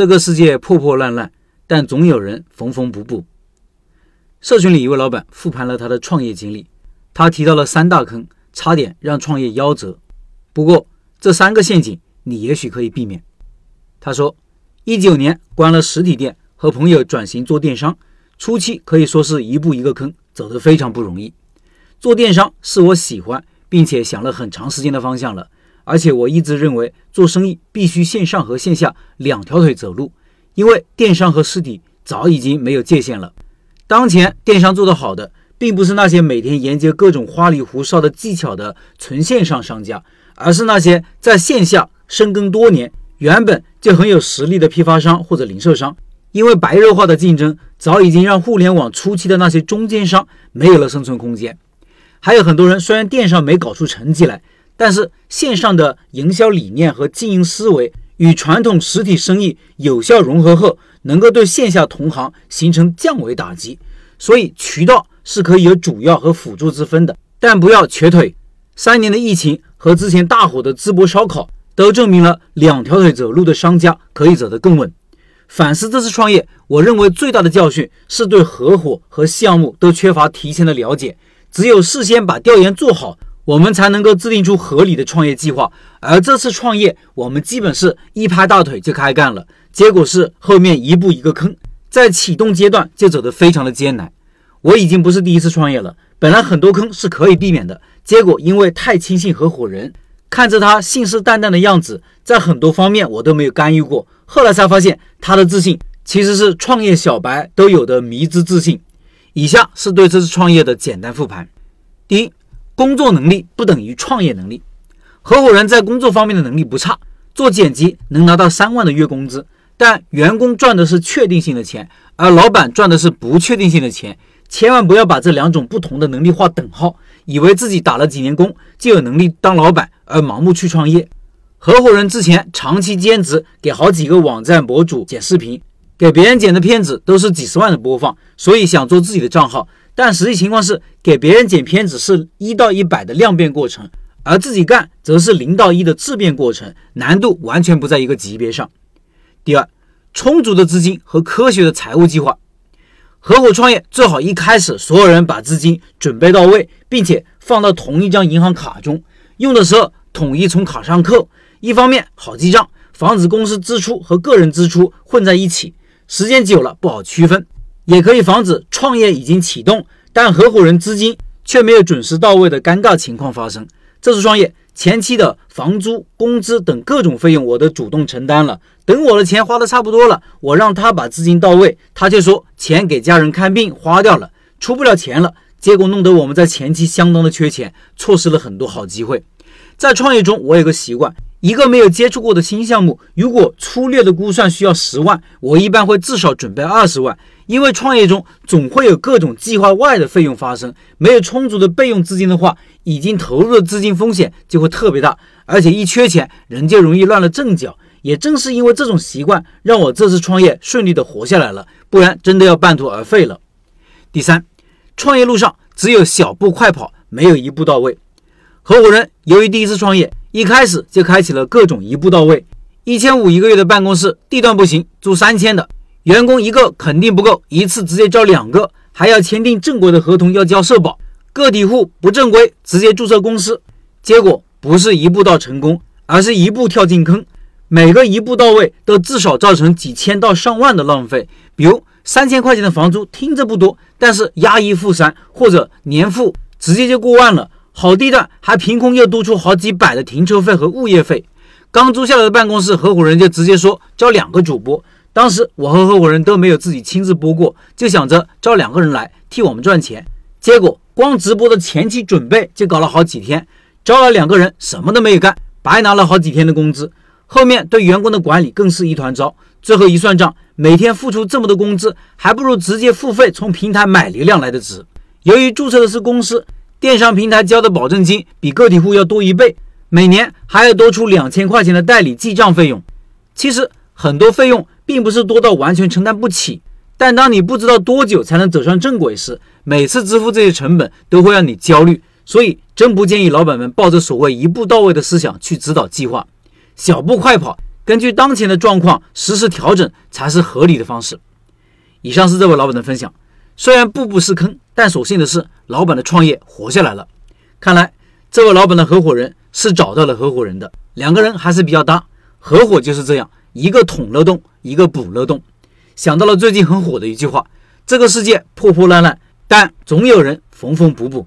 这个世界破破烂烂，但总有人缝缝补补。社群里一位老板复盘了他的创业经历，他提到了三大坑，差点让创业夭折。不过这三个陷阱你也许可以避免。他说，一九年关了实体店，和朋友转型做电商，初期可以说是一步一个坑，走得非常不容易。做电商是我喜欢并且想了很长时间的方向了，而且我一直认为做生意必须线上和线下两条腿走路，因为电商和实体早已经没有界限了。当前电商做得好的，并不是那些每天研究各种花里胡哨的技巧的纯线上商家，而是那些在线下深耕多年、原本就很有实力的批发商或者零售商。因为白热化的竞争，早已经让互联网初期的那些中间商没有了生存空间。还有很多人虽然电商没搞出成绩来，但是线上的营销理念和经营思维与传统实体生意有效融合后。能够对线下同行形成降维打击，所以渠道是可以有主要和辅助之分的，但不要瘸腿。三年的疫情和之前大火的淄博烧烤都证明了两条腿走路的商家可以走得更稳。反思这次创业，我认为最大的教训是对合伙和项目都缺乏提前的了解，只有事先把调研做好，我们才能够制定出合理的创业计划。而这次创业，我们基本是一拍大腿就开干了。结果是后面一步一个坑，在启动阶段就走得非常的艰难。我已经不是第一次创业了，本来很多坑是可以避免的，结果因为太轻信合伙人，看着他信誓旦旦的样子，在很多方面我都没有干预过。后来才发现他的自信其实是创业小白都有的迷之自信。以下是对这次创业的简单复盘：第一，工作能力不等于创业能力，合伙人在工作方面的能力不差，做剪辑能拿到三万的月工资。但员工赚的是确定性的钱，而老板赚的是不确定性的钱。千万不要把这两种不同的能力划等号，以为自己打了几年工就有能力当老板，而盲目去创业。合伙人之前长期兼职，给好几个网站博主剪视频，给别人剪的片子都是几十万的播放，所以想做自己的账号。但实际情况是，给别人剪片子是一到一百的量变过程，而自己干则是零到一的质变过程，难度完全不在一个级别上。第二，充足的资金和科学的财务计划。合伙创业最好一开始所有人把资金准备到位，并且放到同一张银行卡中，用的时候统一从卡上扣。一方面好记账，防止公司支出和个人支出混在一起，时间久了不好区分；也可以防止创业已经启动，但合伙人资金却没有准时到位的尴尬情况发生。这次创业。前期的房租、工资等各种费用，我都主动承担了。等我的钱花的差不多了，我让他把资金到位，他就说钱给家人看病花掉了，出不了钱了。结果弄得我们在前期相当的缺钱，错失了很多好机会。在创业中，我有个习惯。一个没有接触过的新项目，如果粗略的估算需要十万，我一般会至少准备二十万，因为创业中总会有各种计划外的费用发生，没有充足的备用资金的话，已经投入的资金风险就会特别大，而且一缺钱，人就容易乱了阵脚。也正是因为这种习惯，让我这次创业顺利的活下来了，不然真的要半途而废了。第三，创业路上只有小步快跑，没有一步到位。合伙人由于第一次创业。一开始就开启了各种一步到位，一千五一个月的办公室地段不行，租三千的，员工一个肯定不够，一次直接招两个，还要签订正规的合同，要交社保。个体户不正规，直接注册公司，结果不是一步到成功，而是一步跳进坑。每个一步到位都至少造成几千到上万的浪费，比如三千块钱的房租听着不多，但是押一付三或者年付直接就过万了。好地段还凭空又多出好几百的停车费和物业费，刚租下来的办公室，合伙人就直接说招两个主播。当时我和合伙人都没有自己亲自播过，就想着招两个人来替我们赚钱。结果光直播的前期准备就搞了好几天，招了两个人什么都没有干，白拿了好几天的工资。后面对员工的管理更是一团糟，最后一算账，每天付出这么多工资，还不如直接付费从平台买流量来的值。由于注册的是公司。电商平台交的保证金比个体户要多一倍，每年还要多出两千块钱的代理记账费用。其实很多费用并不是多到完全承担不起，但当你不知道多久才能走上正轨时，每次支付这些成本都会让你焦虑。所以，真不建议老板们抱着所谓一步到位的思想去指导计划。小步快跑根据当前的状况实时调整才是合理的方式。以上是这位老板的分享，虽然步步是坑，但所幸的是，老板的创业活下来了。看来这位老板的合伙人是找到了合伙人的，两个人还是比较搭。合伙就是这样，一个捅漏洞，一个补漏洞。想到了最近很火的一句话：这个世界破破烂烂，但总有人缝缝补补。